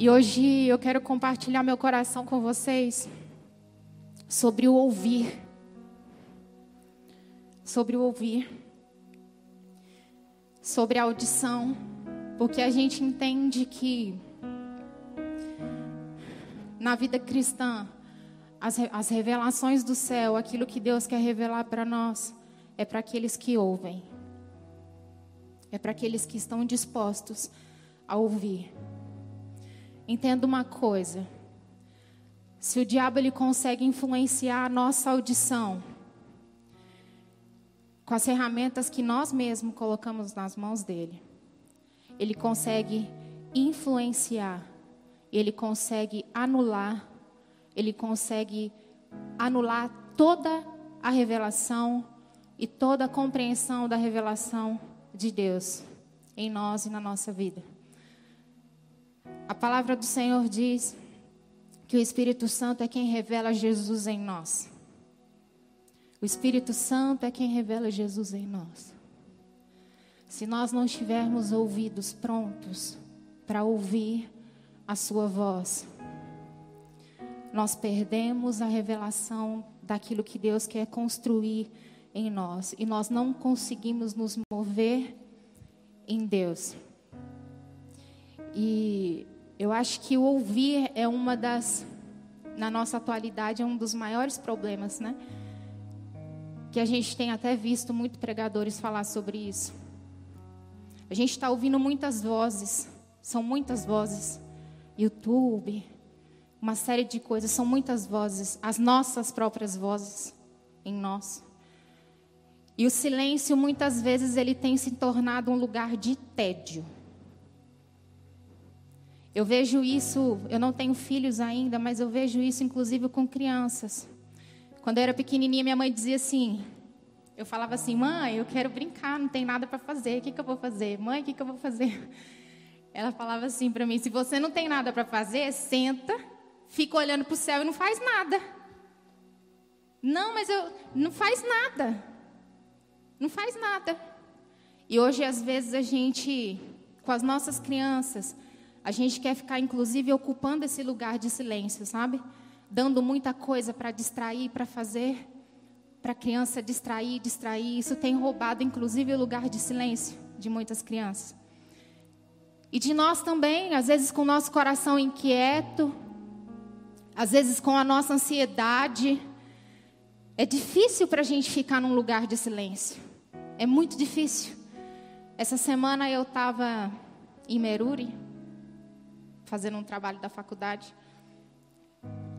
E hoje eu quero compartilhar meu coração com vocês sobre o ouvir. Sobre o ouvir. Sobre a audição. Porque a gente entende que na vida cristã, as, as revelações do céu, aquilo que Deus quer revelar para nós, é para aqueles que ouvem. É para aqueles que estão dispostos a ouvir. Entenda uma coisa. Se o diabo ele consegue influenciar a nossa audição com as ferramentas que nós mesmos colocamos nas mãos dele, ele consegue influenciar, ele consegue anular, ele consegue anular toda a revelação e toda a compreensão da revelação de Deus em nós e na nossa vida. A palavra do Senhor diz que o Espírito Santo é quem revela Jesus em nós. O Espírito Santo é quem revela Jesus em nós. Se nós não tivermos ouvidos prontos para ouvir a Sua voz, nós perdemos a revelação daquilo que Deus quer construir em nós e nós não conseguimos nos mover em Deus. E eu acho que o ouvir é uma das, na nossa atualidade, é um dos maiores problemas, né? Que a gente tem até visto muitos pregadores falar sobre isso. A gente está ouvindo muitas vozes, são muitas vozes. YouTube, uma série de coisas, são muitas vozes, as nossas próprias vozes em nós. E o silêncio, muitas vezes, ele tem se tornado um lugar de tédio. Eu vejo isso, eu não tenho filhos ainda, mas eu vejo isso inclusive com crianças. Quando eu era pequenininha, minha mãe dizia assim: eu falava assim, mãe, eu quero brincar, não tem nada para fazer, o que, que eu vou fazer? Mãe, o que, que eu vou fazer? Ela falava assim para mim: se você não tem nada para fazer, senta, fica olhando para o céu e não faz nada. Não, mas eu não faz nada. Não faz nada. E hoje, às vezes, a gente, com as nossas crianças, a gente quer ficar, inclusive, ocupando esse lugar de silêncio, sabe? Dando muita coisa para distrair, para fazer, para a criança distrair, distrair. Isso tem roubado, inclusive, o lugar de silêncio de muitas crianças. E de nós também, às vezes com o nosso coração inquieto, às vezes com a nossa ansiedade. É difícil para a gente ficar num lugar de silêncio. É muito difícil. Essa semana eu estava em Meruri, fazendo um trabalho da faculdade,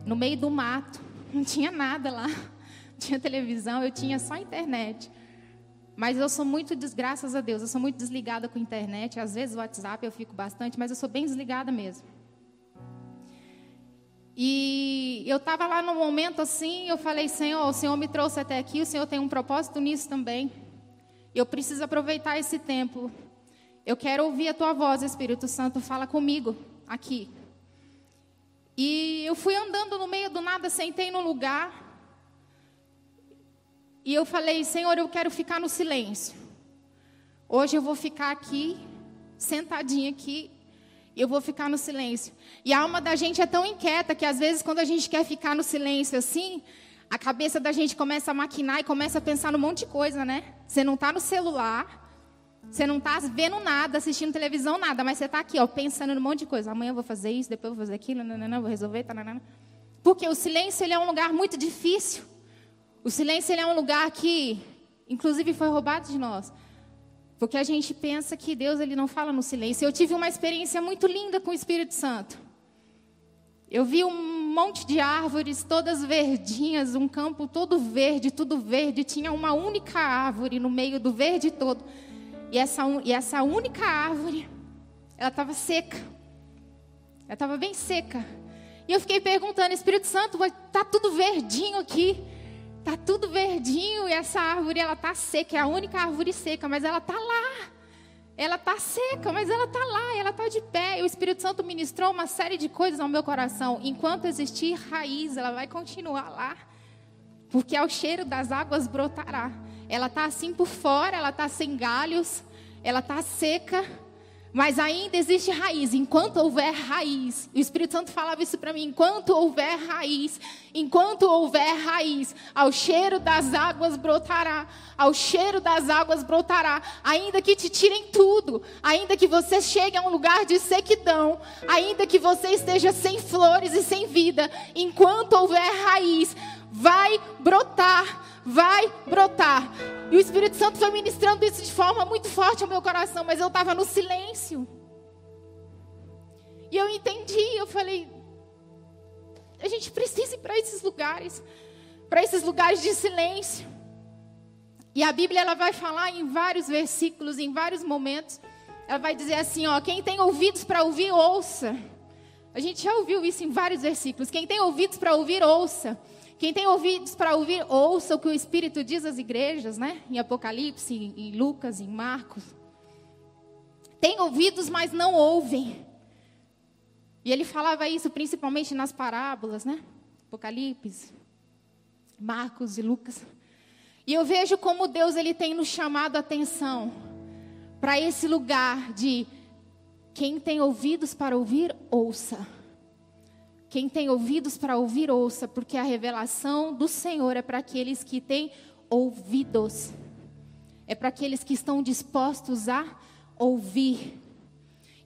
no meio do mato, não tinha nada lá, não tinha televisão, eu tinha só internet. Mas eu sou muito, graças a Deus, eu sou muito desligada com a internet. Às vezes o WhatsApp eu fico bastante, mas eu sou bem desligada mesmo. E eu estava lá no momento assim, eu falei, Senhor, o Senhor me trouxe até aqui, o Senhor tem um propósito nisso também. Eu preciso aproveitar esse tempo. Eu quero ouvir a tua voz, Espírito Santo, fala comigo aqui. E eu fui andando no meio do nada, sentei no lugar. E eu falei, Senhor, eu quero ficar no silêncio. Hoje eu vou ficar aqui, sentadinha aqui, eu vou ficar no silêncio. E a alma da gente é tão inquieta que às vezes quando a gente quer ficar no silêncio assim, a cabeça da gente começa a maquinar e começa a pensar num monte de coisa, né? Você não está no celular, você não está vendo nada, assistindo televisão, nada, mas você está aqui, ó, pensando num monte de coisa. Amanhã eu vou fazer isso, depois eu vou fazer aquilo, nanana, vou resolver, tanana. Porque o silêncio ele é um lugar muito difícil. O silêncio ele é um lugar que, inclusive, foi roubado de nós. Porque a gente pensa que Deus ele não fala no silêncio. Eu tive uma experiência muito linda com o Espírito Santo. Eu vi um monte de árvores, todas verdinhas, um campo todo verde, tudo verde. Tinha uma única árvore no meio do verde todo. E essa, e essa única árvore, ela estava seca. Ela estava bem seca. E eu fiquei perguntando, Espírito Santo, está tudo verdinho aqui. Está tudo verdinho e essa árvore, ela está seca. É a única árvore seca, mas ela está lá. Ela está seca, mas ela está lá, ela está de pé. E o Espírito Santo ministrou uma série de coisas ao meu coração. Enquanto existir raiz, ela vai continuar lá. Porque ao cheiro das águas brotará. Ela está assim por fora, ela está sem galhos, ela está seca, Mas ainda existe raiz, enquanto houver raiz. O Espírito Santo falava isso para mim: enquanto houver raiz, enquanto houver raiz, ao cheiro das águas brotará, ao cheiro das águas brotará. Ainda que te tirem tudo, ainda que você chegue a um lugar de sequidão, ainda que você esteja sem flores e sem vida, enquanto houver raiz, vai brotar, vai brotar. E o Espírito Santo foi ministrando isso de forma muito forte ao meu coração, mas eu estava no silêncio. E eu entendi, eu falei, a gente precisa ir para esses lugares, para esses lugares de silêncio. E a Bíblia ela vai falar em vários versículos, em vários momentos. Ela vai dizer assim, ó, quem tem ouvidos para ouvir, ouça. A gente já ouviu isso em vários versículos. Quem tem ouvidos para ouvir, ouça. Quem tem ouvidos para ouvir, ouça o que o Espírito diz às igrejas, né? Em Apocalipse, em Lucas, em Marcos. Tem ouvidos, mas não ouvem. E ele falava isso principalmente nas parábolas, né? Apocalipse, Marcos e Lucas. E eu vejo como Deus ele tem nos chamado a atenção para esse lugar de quem tem ouvidos para ouvir, ouça. Quem tem ouvidos para ouvir, ouça, porque a revelação do Senhor é para aqueles que têm ouvidos. É para aqueles que estão dispostos a ouvir.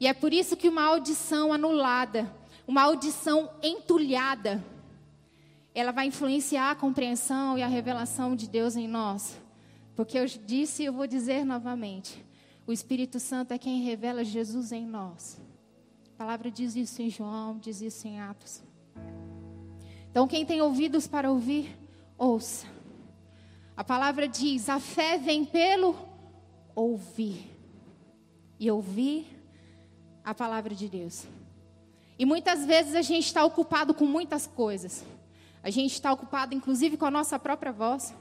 E é por isso que uma audição anulada, uma audição entulhada, ela vai influenciar a compreensão e a revelação de Deus em nós. Porque eu disse e eu vou dizer novamente: o Espírito Santo é quem revela Jesus em nós. Palavra diz isso em João, diz isso em Atos. Então, quem tem ouvidos para ouvir, ouça. A palavra diz: a fé vem pelo ouvir. E ouvir a palavra de Deus. E muitas vezes a gente está ocupado com muitas coisas. A gente está ocupado, inclusive, com a nossa própria voz,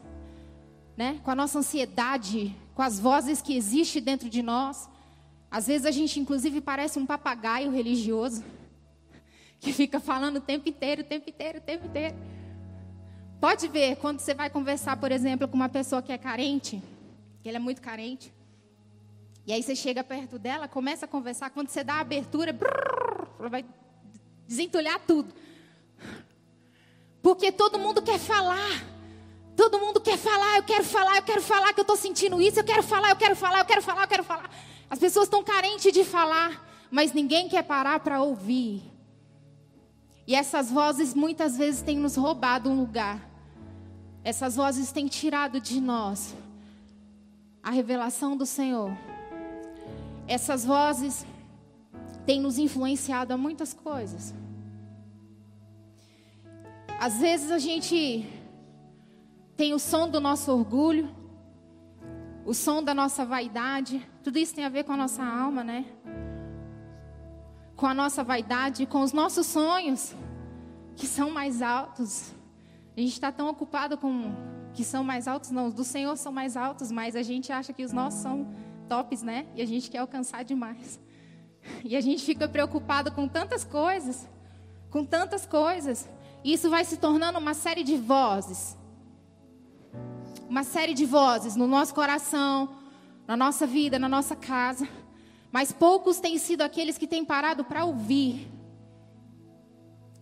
né? com a nossa ansiedade, com as vozes que existem dentro de nós. Às vezes a gente, inclusive, parece um papagaio religioso que fica falando o tempo inteiro, o tempo inteiro, o tempo inteiro. Pode ver, quando você vai conversar, por exemplo, com uma pessoa que é carente, que ele é muito carente, e aí você chega perto dela, começa a conversar, quando você dá a abertura, ela vai desentulhar tudo. Porque todo mundo quer falar. Todo mundo quer falar, eu quero falar, eu quero falar que eu estou sentindo isso, eu quero falar, eu quero falar, eu quero falar, eu quero falar. As pessoas estão carentes de falar, mas ninguém quer parar para ouvir. E essas vozes muitas vezes têm nos roubado um lugar. Essas vozes têm tirado de nós a revelação do Senhor. Essas vozes têm nos influenciado a muitas coisas. Às vezes a gente tem o som do nosso orgulho, o som da nossa vaidade, tudo isso tem a ver com a nossa alma, né? Com a nossa vaidade, com os nossos sonhos, que são mais altos. A gente está tão ocupado com que são mais altos, não, os do Senhor são mais altos, mas a gente acha que os nossos são tops, né? E a gente quer alcançar demais. E a gente fica preocupado com tantas coisas, com tantas coisas. E isso vai se tornando uma série de vozes uma série de vozes no nosso coração, na nossa vida, na nossa casa, mas poucos têm sido aqueles que têm parado para ouvir.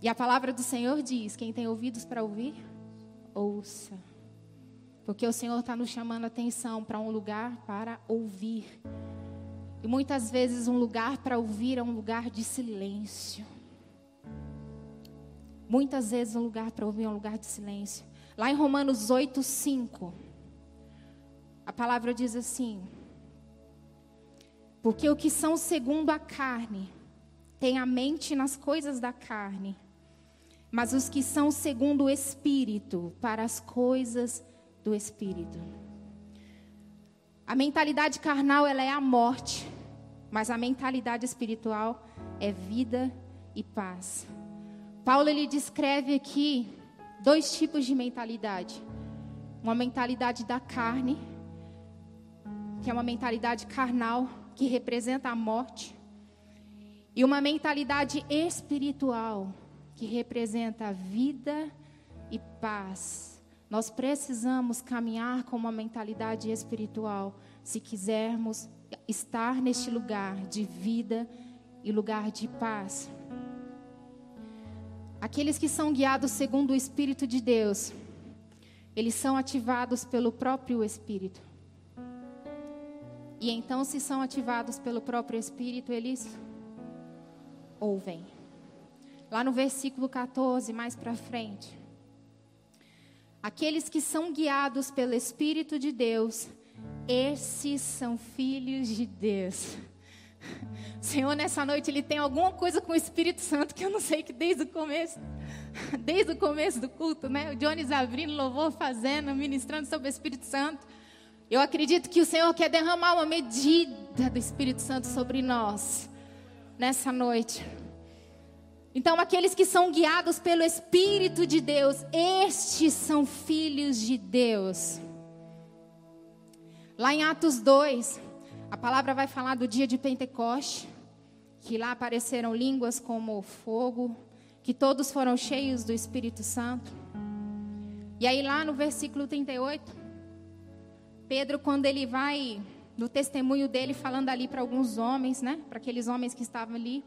E a palavra do Senhor diz: quem tem ouvidos para ouvir, ouça. Porque o Senhor está nos chamando a atenção para um lugar para ouvir. E muitas vezes um lugar para ouvir é um lugar de silêncio. Muitas vezes um lugar para ouvir é um lugar de silêncio. Lá em Romanos 8, 5, a palavra diz assim: Porque o que são segundo a carne, têm a mente nas coisas da carne, mas os que são segundo o Espírito, para as coisas do Espírito. A mentalidade carnal ela é a morte, mas a mentalidade espiritual é vida e paz. Paulo ele descreve aqui dois tipos de mentalidade. Uma mentalidade da carne, que é uma mentalidade carnal, que representa a morte, e uma mentalidade espiritual, que representa a vida e paz. Nós precisamos caminhar com uma mentalidade espiritual se quisermos estar neste lugar de vida e lugar de paz. Aqueles que são guiados segundo o Espírito de Deus, eles são ativados pelo próprio Espírito. E então, se são ativados pelo próprio Espírito, eles ouvem. Lá no versículo 14, mais para frente. Aqueles que são guiados pelo Espírito de Deus, esses são filhos de Deus. Senhor, nessa noite ele tem alguma coisa com o Espírito Santo que eu não sei que desde o começo, desde o começo do culto, né? O Jones abrindo louvor, fazendo, ministrando sobre o Espírito Santo. Eu acredito que o Senhor quer derramar uma medida do Espírito Santo sobre nós nessa noite. Então, aqueles que são guiados pelo Espírito de Deus, estes são filhos de Deus. Lá em Atos 2, a palavra vai falar do dia de Pentecoste, que lá apareceram línguas como fogo, que todos foram cheios do Espírito Santo. E aí, lá no versículo 38, Pedro, quando ele vai no testemunho dele, falando ali para alguns homens, né? Para aqueles homens que estavam ali.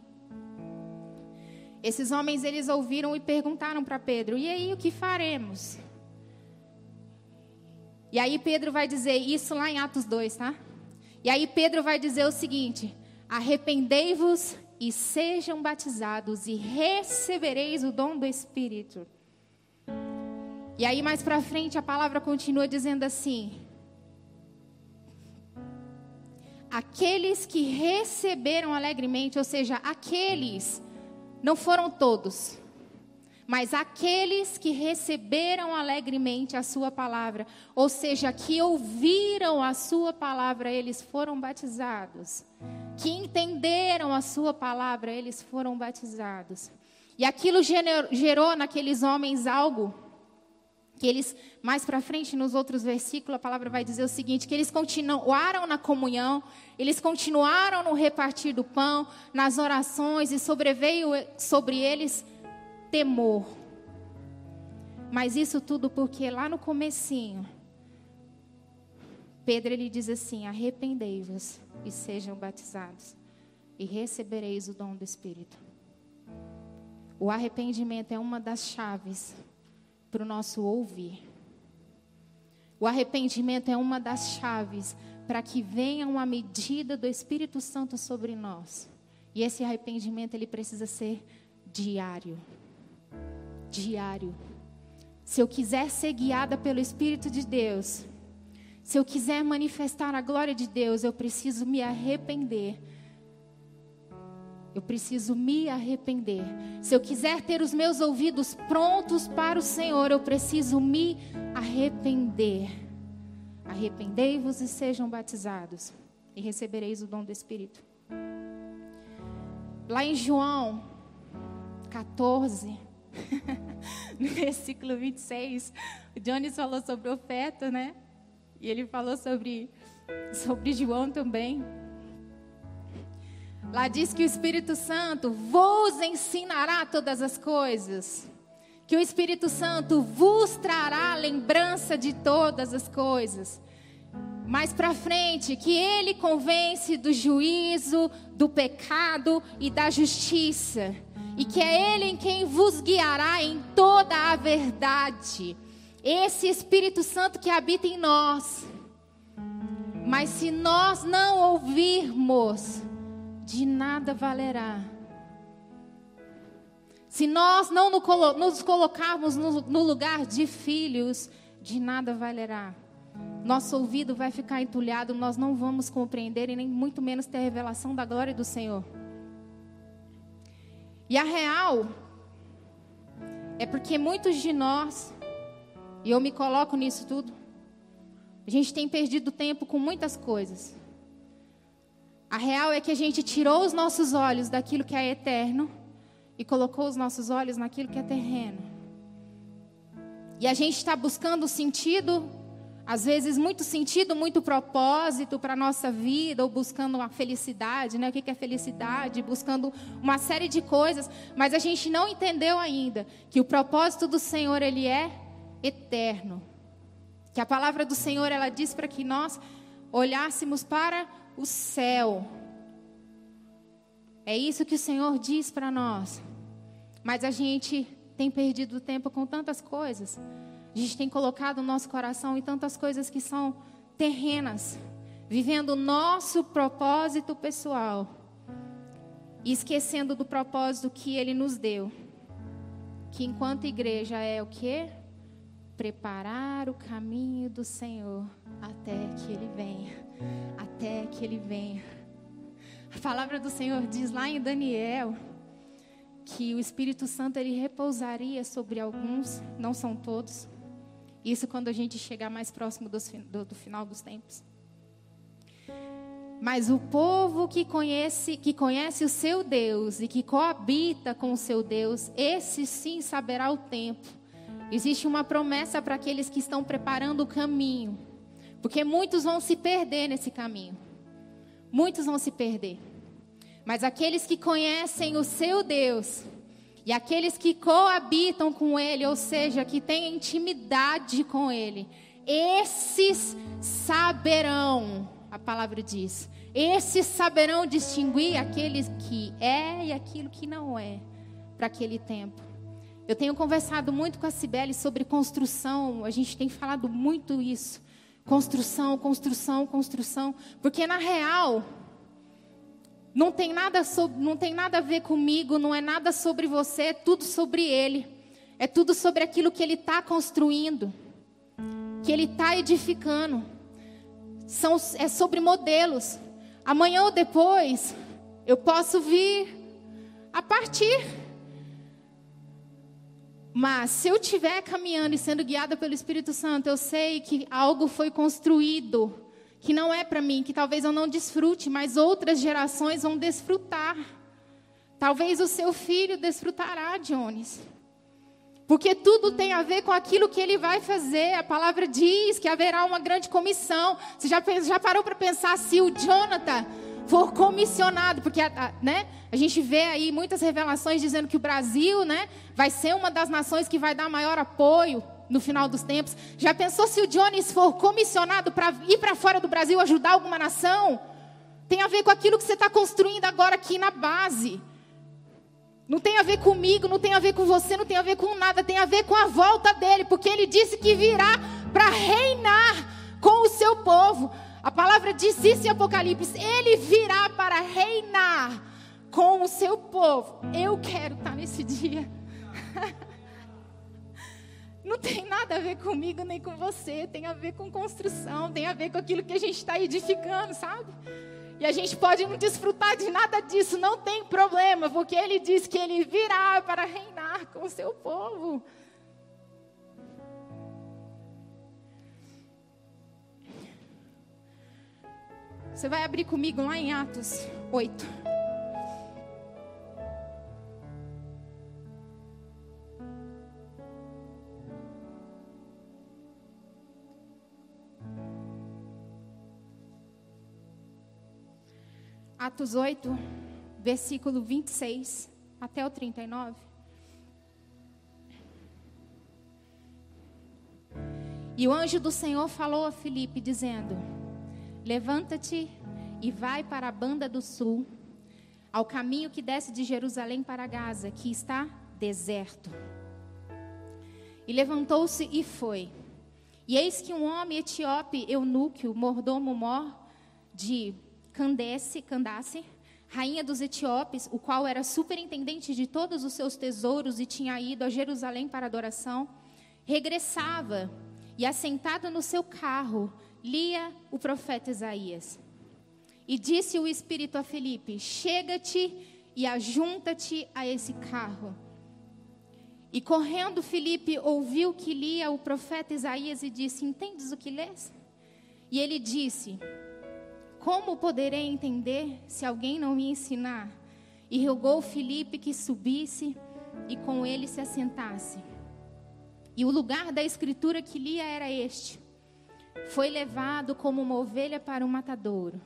Esses homens, eles ouviram e perguntaram para Pedro: e aí, o que faremos? E aí, Pedro vai dizer isso lá em Atos 2, tá? E aí, Pedro vai dizer o seguinte: arrependei-vos e sejam batizados, e recebereis o dom do Espírito. E aí, mais para frente, a palavra continua dizendo assim: aqueles que receberam alegremente, ou seja, aqueles, não foram todos, mas aqueles que receberam alegremente a sua palavra, ou seja, que ouviram a sua palavra, eles foram batizados. Que entenderam a sua palavra, eles foram batizados. E aquilo gerou naqueles homens algo que eles mais para frente nos outros versículos a palavra vai dizer o seguinte, que eles continuaram na comunhão, eles continuaram no repartir do pão, nas orações e sobreveio sobre eles temor. Mas isso tudo porque lá no comecinho Pedro ele diz assim: arrependei-vos e sejam batizados e recebereis o dom do Espírito. O arrependimento é uma das chaves para o nosso ouvir. O arrependimento é uma das chaves para que venha uma medida do Espírito Santo sobre nós. E esse arrependimento ele precisa ser diário. Diário. Se eu quiser ser guiada pelo Espírito de Deus, se eu quiser manifestar a glória de Deus, eu preciso me arrepender eu preciso me arrepender. Se eu quiser ter os meus ouvidos prontos para o Senhor, eu preciso me arrepender. Arrependei-vos e sejam batizados, e recebereis o dom do Espírito. Lá em João 14, no versículo 26, o Jones falou sobre o feto, né? E ele falou sobre, sobre João também. Lá diz que o Espírito Santo vos ensinará todas as coisas. Que o Espírito Santo vos trará lembrança de todas as coisas. Mais para frente, que ele convence do juízo, do pecado e da justiça. E que é ele em quem vos guiará em toda a verdade. Esse Espírito Santo que habita em nós. Mas se nós não ouvirmos, de nada valerá. Se nós não nos colocarmos no lugar de filhos, de nada valerá. Nosso ouvido vai ficar entulhado, nós não vamos compreender e nem muito menos ter a revelação da glória do Senhor. E a real é porque muitos de nós, e eu me coloco nisso tudo, a gente tem perdido tempo com muitas coisas. A real é que a gente tirou os nossos olhos daquilo que é eterno e colocou os nossos olhos naquilo que é terreno. E a gente está buscando sentido, às vezes muito sentido, muito propósito para a nossa vida, ou buscando uma felicidade, né? O que é felicidade? Buscando uma série de coisas, mas a gente não entendeu ainda que o propósito do Senhor, ele é eterno. Que a palavra do Senhor, ela diz para que nós olhássemos para o céu. É isso que o Senhor diz para nós. Mas a gente tem perdido tempo com tantas coisas. A gente tem colocado o nosso coração em tantas coisas que são terrenas, vivendo o nosso propósito pessoal e esquecendo do propósito que ele nos deu. Que enquanto igreja é o quê? Preparar o caminho do Senhor até que ele venha, até que ele venha. A palavra do Senhor diz lá em Daniel que o Espírito Santo ele repousaria sobre alguns, não são todos. Isso quando a gente chegar mais próximo do, do, do final dos tempos. Mas o povo que conhece, que conhece o seu Deus e que coabita com o seu Deus, esse sim saberá o tempo. Existe uma promessa para aqueles que estão preparando o caminho, porque muitos vão se perder nesse caminho. Muitos vão se perder. Mas aqueles que conhecem o seu Deus e aqueles que coabitam com Ele, ou seja, que têm intimidade com Ele, esses saberão, a palavra diz, esses saberão distinguir aqueles que é e aquilo que não é para aquele tempo. Eu tenho conversado muito com a Cibele sobre construção, a gente tem falado muito isso. Construção, construção, construção, porque na real, não tem nada não tem nada a ver comigo, não é nada sobre você, é tudo sobre ele. É tudo sobre aquilo que ele está construindo, que ele está edificando. São, é sobre modelos. Amanhã ou depois, eu posso vir a partir. Mas se eu estiver caminhando e sendo guiada pelo Espírito Santo, eu sei que algo foi construído que não é para mim, que talvez eu não desfrute, mas outras gerações vão desfrutar. Talvez o seu filho desfrutará, Jones. Porque tudo tem a ver com aquilo que ele vai fazer. A palavra diz que haverá uma grande comissão. Você já, já parou para pensar se o Jonathan for comissionado? Porque né, a gente vê aí muitas revelações dizendo que o Brasil né, vai ser uma das nações que vai dar maior apoio no final dos tempos. Já pensou se o Jones for comissionado para ir para fora do Brasil ajudar alguma nação? Tem a ver com aquilo que você está construindo agora aqui na base. Não tem a ver comigo, não tem a ver com você, não tem a ver com nada, tem a ver com a volta dele, porque ele disse que virá para reinar com o seu povo. A palavra diz isso em Apocalipse: ele virá para reinar com o seu povo. Eu quero estar nesse dia. não tem nada a ver comigo nem com você, tem a ver com construção, tem a ver com aquilo que a gente está edificando, sabe? E a gente pode não desfrutar de nada disso, não tem problema, porque ele diz que ele virá para reinar com o seu povo. Você vai abrir comigo lá em Atos 8. Atos 8, versículo 26 até o 39. E o anjo do Senhor falou a Filipe, dizendo: Levanta-te e vai para a banda do sul, ao caminho que desce de Jerusalém para Gaza, que está deserto. E levantou-se e foi. E eis que um homem etíope, eunuco, mordomo mor de Candace, Candace, rainha dos etíopes, o qual era superintendente de todos os seus tesouros e tinha ido a Jerusalém para adoração, regressava e, assentado no seu carro, lia o profeta Isaías. E disse o Espírito a Felipe: Chega-te e ajunta-te a esse carro. E correndo, Felipe ouviu que lia o profeta Isaías e disse: Entendes o que lês? E ele disse: como poderei entender se alguém não me ensinar? E rogou Filipe que subisse e com ele se assentasse. E o lugar da escritura que lia era este: Foi levado como uma ovelha para um matadouro.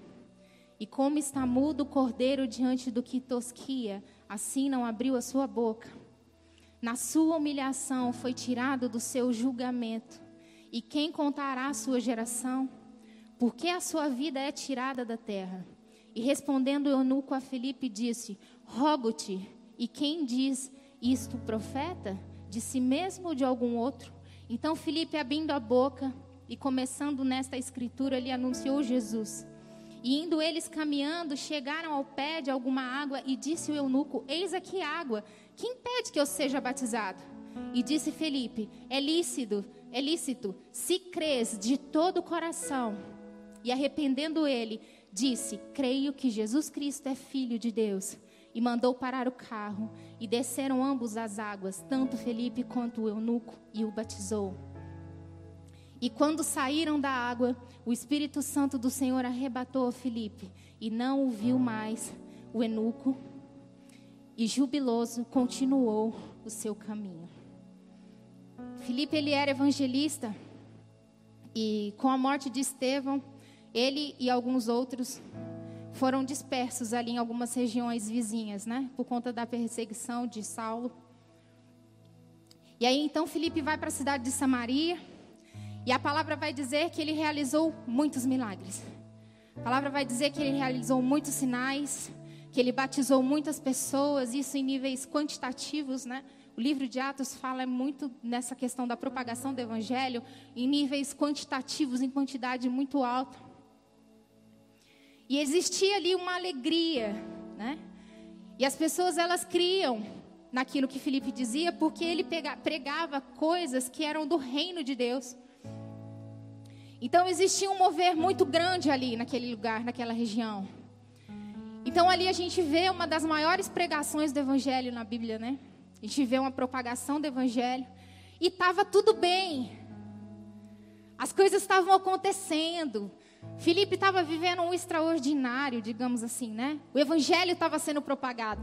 E como está mudo o cordeiro diante do que tosquia, assim não abriu a sua boca. Na sua humilhação foi tirado do seu julgamento. E quem contará a sua geração? Por que a sua vida é tirada da terra? E respondendo o eunuco a Filipe, disse: Rogo-te, e quem diz isto, profeta? De si mesmo ou de algum outro? Então Filipe, abrindo a boca e começando nesta escritura, ele anunciou Jesus. E indo eles caminhando, chegaram ao pé de alguma água e disse o eunuco: Eis aqui água, quem pede que eu seja batizado? E disse Felipe: É lícito, é lícito, se crês de todo o coração. E arrependendo ele, disse: Creio que Jesus Cristo é filho de Deus. E mandou parar o carro, e desceram ambos as águas, tanto Felipe quanto o eunuco, e o batizou. E quando saíram da água, o Espírito Santo do Senhor arrebatou a Filipe e não o viu mais o eunuco. E jubiloso continuou o seu caminho. Filipe ele era evangelista e com a morte de Estevão, ele e alguns outros foram dispersos ali em algumas regiões vizinhas, né, por conta da perseguição de Saulo. E aí então Filipe vai para a cidade de Samaria e a palavra vai dizer que ele realizou muitos milagres. A palavra vai dizer que ele realizou muitos sinais, que ele batizou muitas pessoas, isso em níveis quantitativos, né? O livro de Atos fala muito nessa questão da propagação do evangelho em níveis quantitativos, em quantidade muito alta. E existia ali uma alegria, né? E as pessoas elas criam naquilo que Felipe dizia, porque ele pregava coisas que eram do reino de Deus. Então existia um mover muito grande ali naquele lugar, naquela região. Então ali a gente vê uma das maiores pregações do evangelho na Bíblia, né? A gente vê uma propagação do evangelho e estava tudo bem. As coisas estavam acontecendo. Filipe estava vivendo um extraordinário, digamos assim, né? O evangelho estava sendo propagado.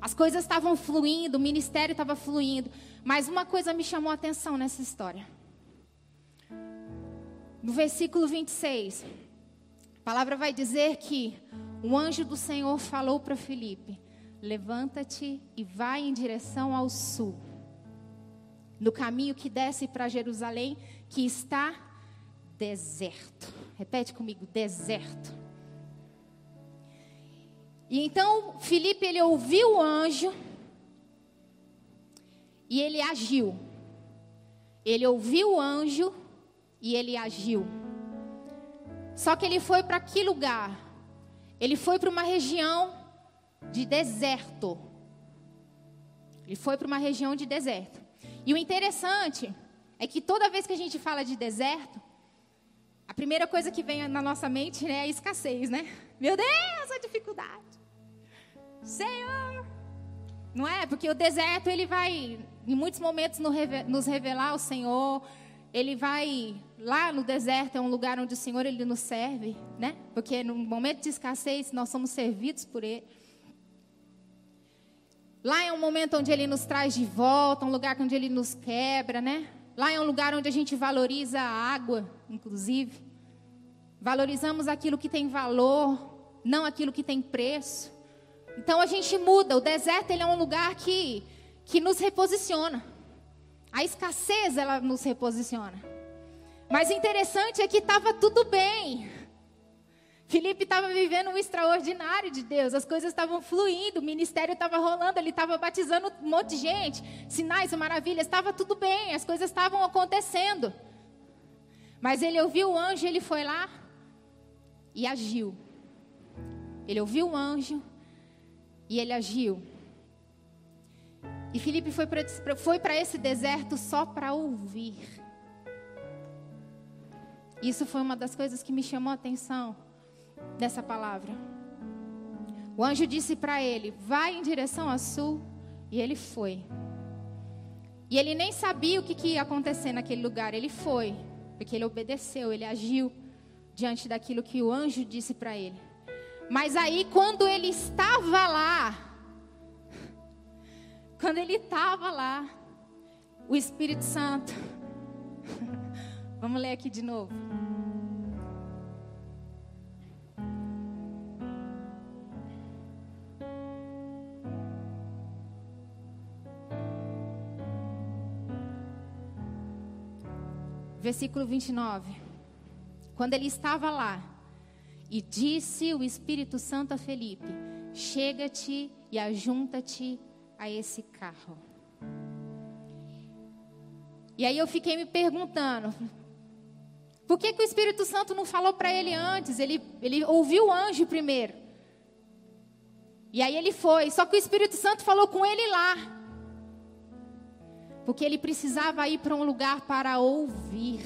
As coisas estavam fluindo, o ministério estava fluindo. Mas uma coisa me chamou a atenção nessa história. No versículo 26, a palavra vai dizer que o anjo do Senhor falou para Filipe: Levanta-te e vai em direção ao sul, no caminho que desce para Jerusalém, que está deserto. Repete comigo: deserto. E então Filipe ele ouviu o anjo e ele agiu. Ele ouviu o anjo e ele agiu. Só que ele foi para que lugar? Ele foi para uma região de deserto. Ele foi para uma região de deserto. E o interessante é que toda vez que a gente fala de deserto, a primeira coisa que vem na nossa mente né, é a escassez, né? Meu Deus, a dificuldade. Senhor. Não é? Porque o deserto ele vai em muitos momentos nos revelar o Senhor, ele vai lá no deserto, é um lugar onde o Senhor ele nos serve, né? Porque no momento de escassez nós somos servidos por ele. Lá é um momento onde ele nos traz de volta, um lugar onde ele nos quebra, né? Lá é um lugar onde a gente valoriza a água, inclusive. Valorizamos aquilo que tem valor, não aquilo que tem preço. Então a gente muda. O deserto ele é um lugar que que nos reposiciona. A escassez, ela nos reposiciona. Mas interessante é que estava tudo bem. Felipe estava vivendo um extraordinário de Deus, as coisas estavam fluindo, o ministério estava rolando, ele estava batizando um monte de gente, sinais maravilhas, estava tudo bem, as coisas estavam acontecendo. Mas ele ouviu o anjo, ele foi lá e agiu. Ele ouviu o anjo e ele agiu. E Filipe foi para esse deserto só para ouvir. Isso foi uma das coisas que me chamou a atenção dessa palavra. O anjo disse para ele: Vai em direção a sul. E ele foi. E ele nem sabia o que, que ia acontecer naquele lugar. Ele foi, porque ele obedeceu, ele agiu diante daquilo que o anjo disse para ele. Mas aí, quando ele estava lá, quando ele estava lá, o Espírito Santo. Vamos ler aqui de novo. Versículo 29. Quando ele estava lá, e disse o Espírito Santo a Felipe: Chega-te e ajunta-te a esse carro. E aí eu fiquei me perguntando, por que, que o Espírito Santo não falou para ele antes? Ele, ele ouviu o anjo primeiro. E aí ele foi. Só que o Espírito Santo falou com ele lá. Porque ele precisava ir para um lugar para ouvir.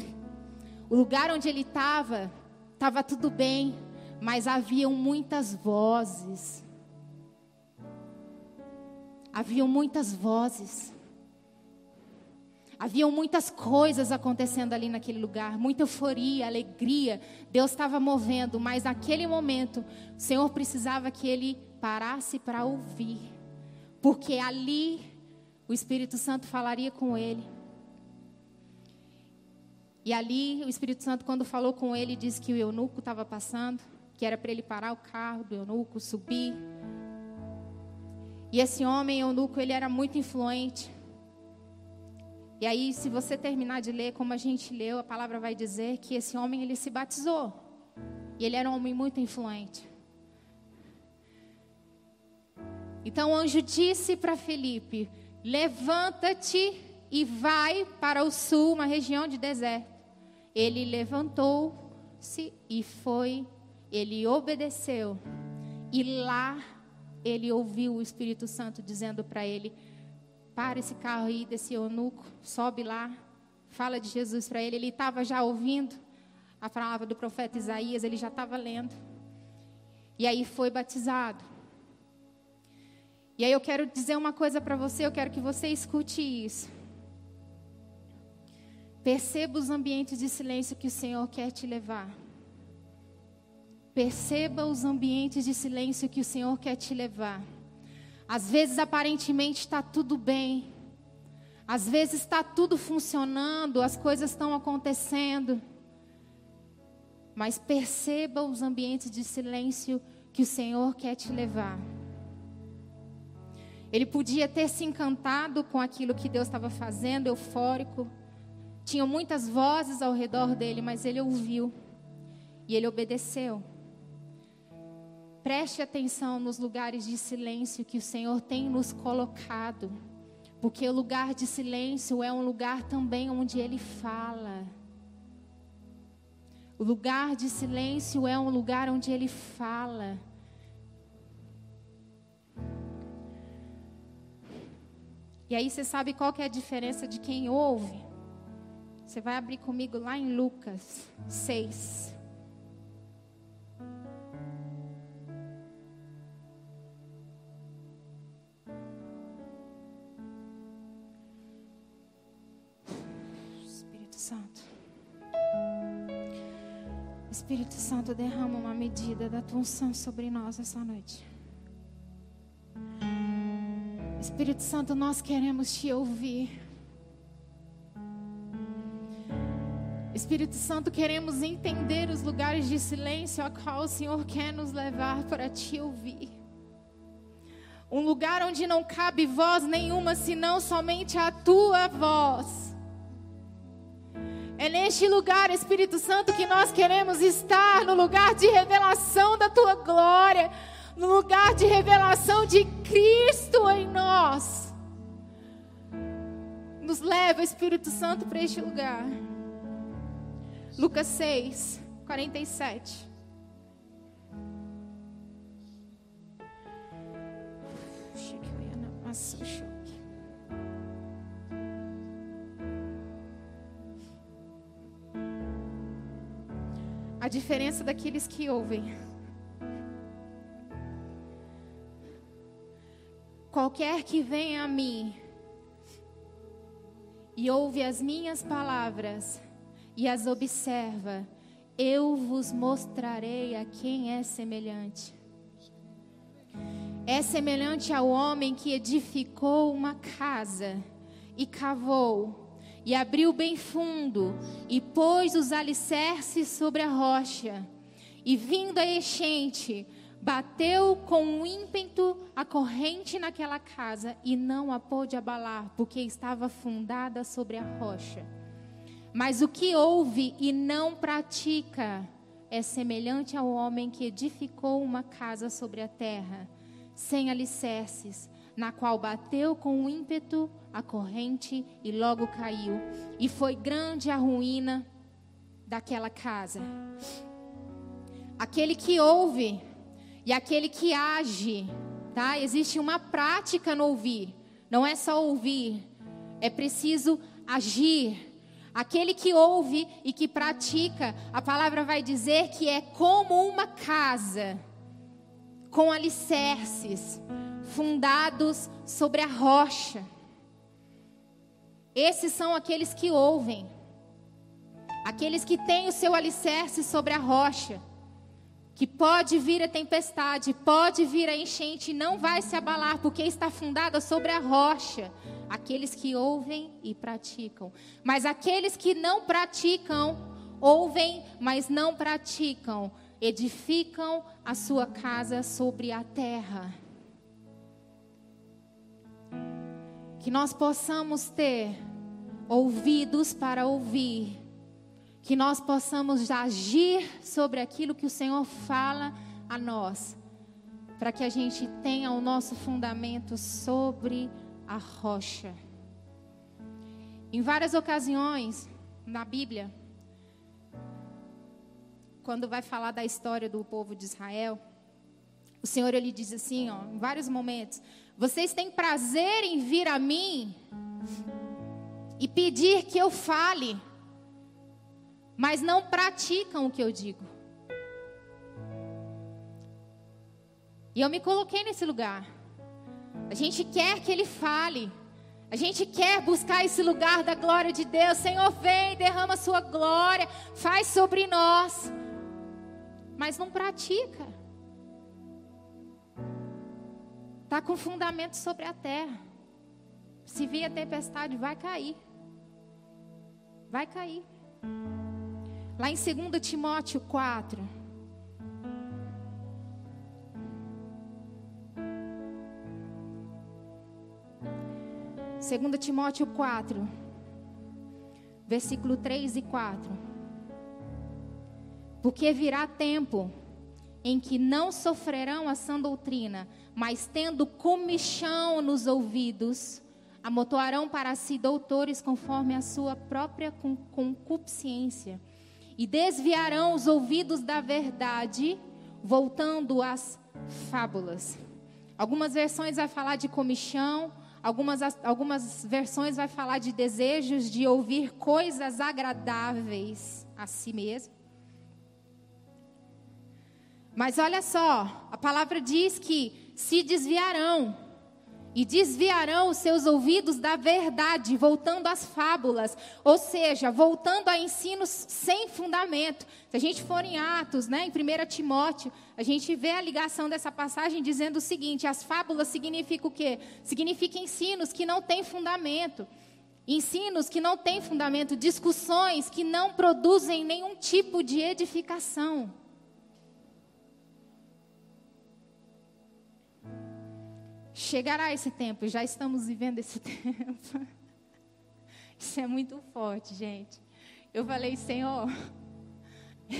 O lugar onde ele estava, estava tudo bem, mas haviam muitas vozes. Haviam muitas vozes. Haviam muitas coisas acontecendo ali naquele lugar, muita euforia, alegria. Deus estava movendo, mas naquele momento, o Senhor precisava que ele parasse para ouvir, porque ali o Espírito Santo falaria com ele. E ali o Espírito Santo, quando falou com ele, disse que o eunuco estava passando, que era para ele parar o carro do eunuco, subir. E esse homem eunuco, ele era muito influente. E aí, se você terminar de ler como a gente leu, a palavra vai dizer que esse homem ele se batizou. E ele era um homem muito influente. Então o anjo disse para Felipe: Levanta-te e vai para o sul, uma região de deserto. Ele levantou-se e foi, ele obedeceu. E lá ele ouviu o Espírito Santo dizendo para ele: Para esse carro aí desse eunuco, sobe lá, fala de Jesus para ele. Ele estava já ouvindo a palavra do profeta Isaías, ele já estava lendo. E aí foi batizado. E aí eu quero dizer uma coisa para você, eu quero que você escute isso. Perceba os ambientes de silêncio que o Senhor quer te levar. Perceba os ambientes de silêncio que o Senhor quer te levar. Às vezes, aparentemente, está tudo bem. Às vezes, está tudo funcionando, as coisas estão acontecendo. Mas perceba os ambientes de silêncio que o Senhor quer te levar. Ele podia ter se encantado com aquilo que Deus estava fazendo, eufórico. Tinham muitas vozes ao redor dele, mas ele ouviu e ele obedeceu. Preste atenção nos lugares de silêncio que o Senhor tem nos colocado, porque o lugar de silêncio é um lugar também onde Ele fala. O lugar de silêncio é um lugar onde Ele fala. E aí você sabe qual que é a diferença de quem ouve? Você vai abrir comigo lá em Lucas 6. Espírito Santo. Espírito Santo, derrama uma medida da tua unção sobre nós essa noite. Espírito Santo, nós queremos te ouvir. Espírito Santo, queremos entender os lugares de silêncio a qual o Senhor quer nos levar para te ouvir. Um lugar onde não cabe voz nenhuma, senão somente a tua voz. É neste lugar, Espírito Santo, que nós queremos estar no lugar de revelação da tua glória no lugar de revelação de Cristo em nós. Nos leva, Espírito Santo, para este lugar. Lucas 6, 47. A diferença daqueles que ouvem. Qualquer que venha a mim e ouve as minhas palavras e as observa, eu vos mostrarei a quem é semelhante. É semelhante ao homem que edificou uma casa e cavou e abriu bem fundo e pôs os alicerces sobre a rocha. E vindo a enchente, bateu com ímpeto a corrente naquela casa e não a pôde abalar, porque estava fundada sobre a rocha. Mas o que ouve e não pratica é semelhante ao homem que edificou uma casa sobre a terra, sem alicerces, na qual bateu com ímpeto a corrente e logo caiu. E foi grande a ruína daquela casa. Aquele que ouve e aquele que age, tá? Existe uma prática no ouvir. Não é só ouvir, é preciso agir. Aquele que ouve e que pratica, a palavra vai dizer que é como uma casa com alicerces fundados sobre a rocha. Esses são aqueles que ouvem, aqueles que têm o seu alicerce sobre a rocha, que pode vir a tempestade, pode vir a enchente, não vai se abalar, porque está fundada sobre a rocha. Aqueles que ouvem e praticam, mas aqueles que não praticam, ouvem, mas não praticam, edificam a sua casa sobre a terra. que nós possamos ter ouvidos para ouvir, que nós possamos agir sobre aquilo que o Senhor fala a nós, para que a gente tenha o nosso fundamento sobre a rocha. Em várias ocasiões na Bíblia, quando vai falar da história do povo de Israel, o Senhor ele diz assim, ó, em vários momentos: vocês têm prazer em vir a mim e pedir que eu fale, mas não praticam o que eu digo. E eu me coloquei nesse lugar. A gente quer que ele fale. A gente quer buscar esse lugar da glória de Deus. Senhor, vem, derrama sua glória, faz sobre nós. Mas não pratica. Está com fundamento sobre a terra. Se vir a tempestade, vai cair. Vai cair. Lá em 2 Timóteo 4. Segunda Timóteo 4, versículo 3 e 4. Porque virá tempo em que não sofrerão a sã doutrina, mas tendo comichão nos ouvidos, amontoarão para si doutores conforme a sua própria concupiscência, e desviarão os ouvidos da verdade, voltando às fábulas. Algumas versões vai falar de comichão, algumas, algumas versões vai falar de desejos de ouvir coisas agradáveis a si mesmo. Mas olha só, a palavra diz que se desviarão e desviarão os seus ouvidos da verdade, voltando às fábulas, ou seja, voltando a ensinos sem fundamento. Se a gente for em Atos, né, em 1 Timóteo, a gente vê a ligação dessa passagem dizendo o seguinte: as fábulas significam o quê? Significa ensinos que não têm fundamento. Ensinos que não têm fundamento, discussões que não produzem nenhum tipo de edificação. Chegará esse tempo, já estamos vivendo esse tempo. Isso é muito forte, gente. Eu falei, Senhor,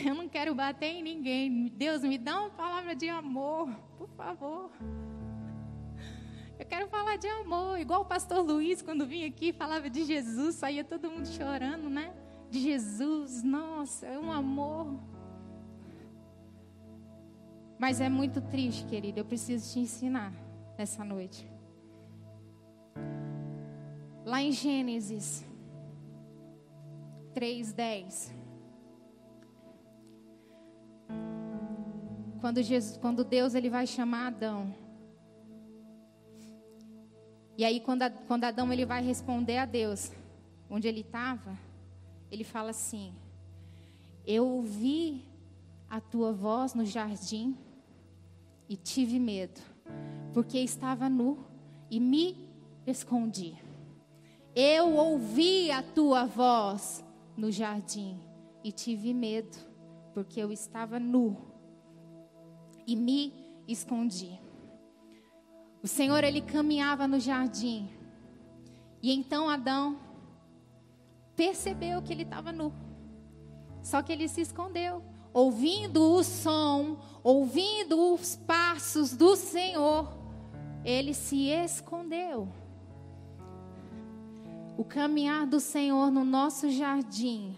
eu não quero bater em ninguém. Deus, me dá uma palavra de amor, por favor. Eu quero falar de amor, igual o pastor Luiz, quando vinha aqui, falava de Jesus, saía todo mundo chorando, né? De Jesus, nossa, é um amor. Mas é muito triste, querido, eu preciso te ensinar nessa noite. Lá em Gênesis 3:10. Quando Jesus, quando Deus ele vai chamar Adão. E aí quando, quando Adão ele vai responder a Deus, onde ele estava, ele fala assim: Eu ouvi a tua voz no jardim e tive medo porque estava nu e me escondi. Eu ouvi a tua voz no jardim e tive medo, porque eu estava nu e me escondi. O Senhor ele caminhava no jardim. E então Adão percebeu que ele estava nu. Só que ele se escondeu, ouvindo o som, ouvindo os passos do Senhor, ele se escondeu. O caminhar do Senhor no nosso jardim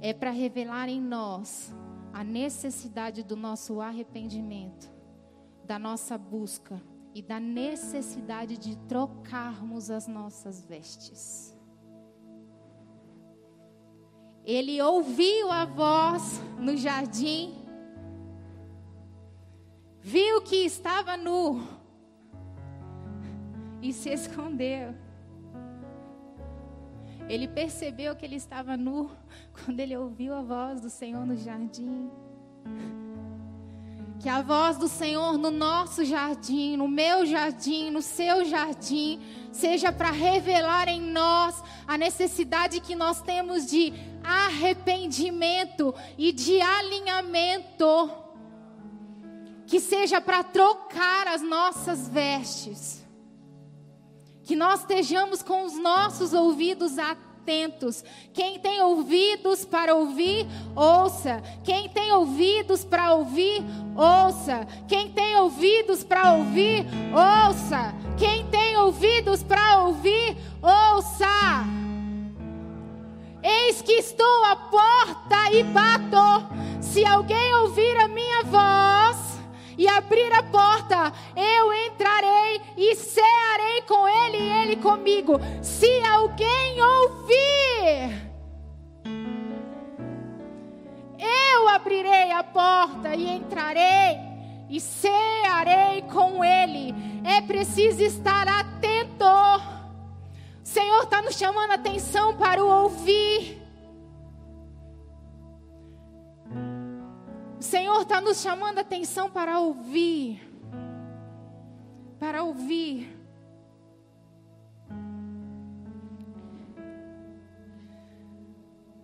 é para revelar em nós a necessidade do nosso arrependimento, da nossa busca e da necessidade de trocarmos as nossas vestes. Ele ouviu a voz no jardim, viu que estava nu e se escondeu. Ele percebeu que ele estava nu quando ele ouviu a voz do Senhor no jardim. Que a voz do Senhor no nosso jardim, no meu jardim, no seu jardim, seja para revelar em nós a necessidade que nós temos de arrependimento e de alinhamento. Que seja para trocar as nossas vestes que nós estejamos com os nossos ouvidos atentos. Quem tem ouvidos para ouvir, ouça. Quem tem ouvidos para ouvir, ouça. Quem tem ouvidos para ouvir, ouça. Quem tem ouvidos para ouvir, ouça. Eis que estou à porta e bato. Se alguém ouvir a minha voz e abrir a porta, eu entrarei e cearei com ele e ele comigo. Se alguém ouvir, eu abrirei a porta e entrarei e cearei com ele. É preciso estar atento. O Senhor está nos chamando a atenção para o ouvir. O Senhor está nos chamando a atenção para ouvir. Para ouvir.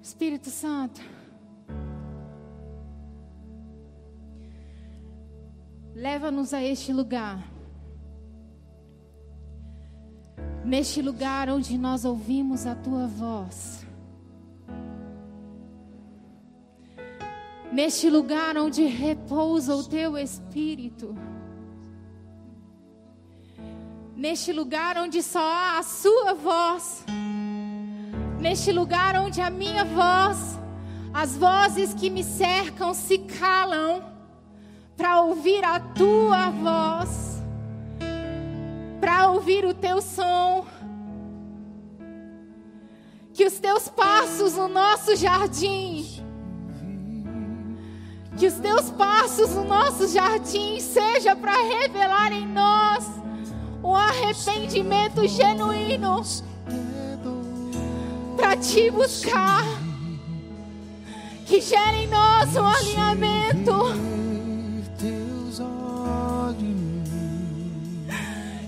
Espírito Santo. Leva-nos a este lugar. Neste lugar onde nós ouvimos a tua voz. Neste lugar onde repousa o teu espírito, neste lugar onde só há a sua voz, neste lugar onde a minha voz, as vozes que me cercam se calam para ouvir a tua voz, para ouvir o teu som. Que os teus passos no nosso jardim que os teus passos no nosso jardim seja para revelar em nós um arrependimento genuíno para te buscar. Que gere em nós um alinhamento.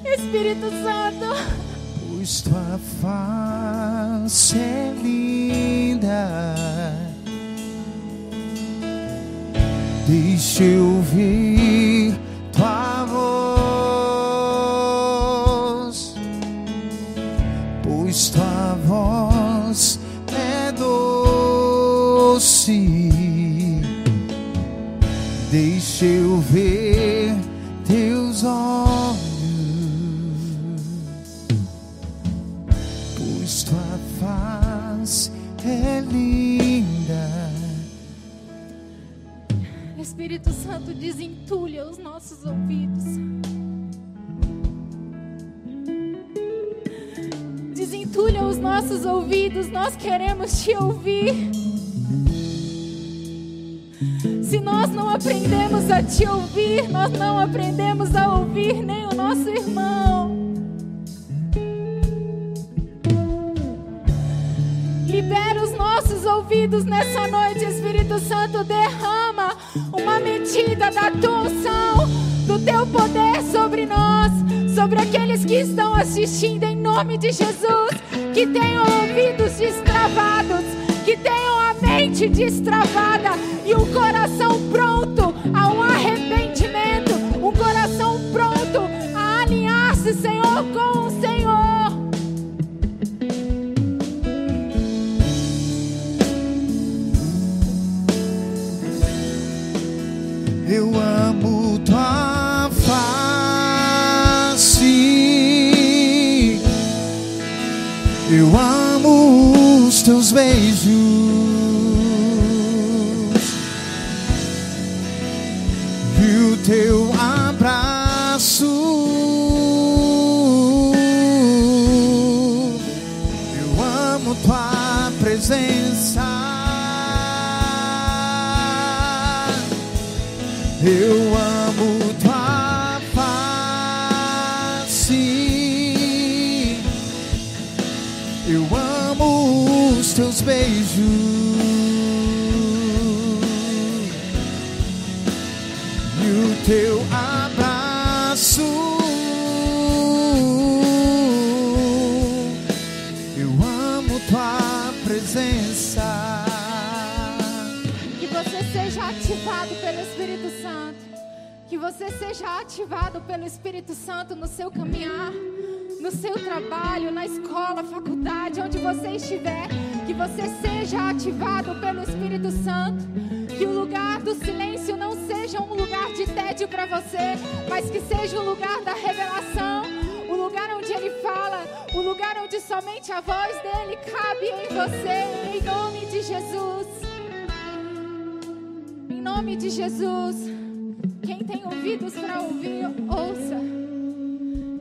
Espírito Santo. Pois tua face é linda Deixa eu ver tua voz, pois tua voz é doce. Deixa eu ver Espírito Santo desentulha os nossos ouvidos. Desentulha os nossos ouvidos, nós queremos te ouvir. Se nós não aprendemos a te ouvir, nós não aprendemos a ouvir nem o nosso irmão. Ouvidos nessa noite, Espírito Santo, derrama uma medida da tua unção, do teu poder sobre nós, sobre aqueles que estão assistindo em nome de Jesus, que tenham ouvidos destravados, que tenham a mente destravada e um coração pronto seu trabalho, na escola, faculdade, onde você estiver. Que você seja ativado pelo Espírito Santo. Que o lugar do silêncio não seja um lugar de tédio para você, mas que seja o lugar da revelação. O lugar onde ele fala, o lugar onde somente a voz dele cabe em você, em nome de Jesus. Em nome de Jesus. Quem tem ouvidos para ouvir, ouça.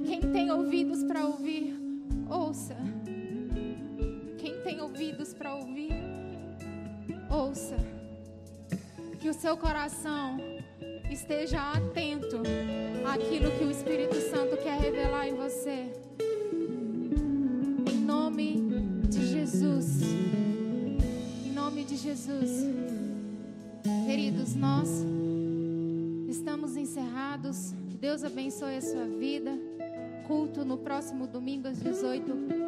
Quem tem ouvidos para ouvir, ouça. Quem tem ouvidos para ouvir, ouça. Que o seu coração esteja atento àquilo que o Espírito Santo quer revelar em você. Em nome de Jesus. Em nome de Jesus. Queridos, nós estamos encerrados. Deus abençoe a sua vida. Culto no próximo domingo às 18h30.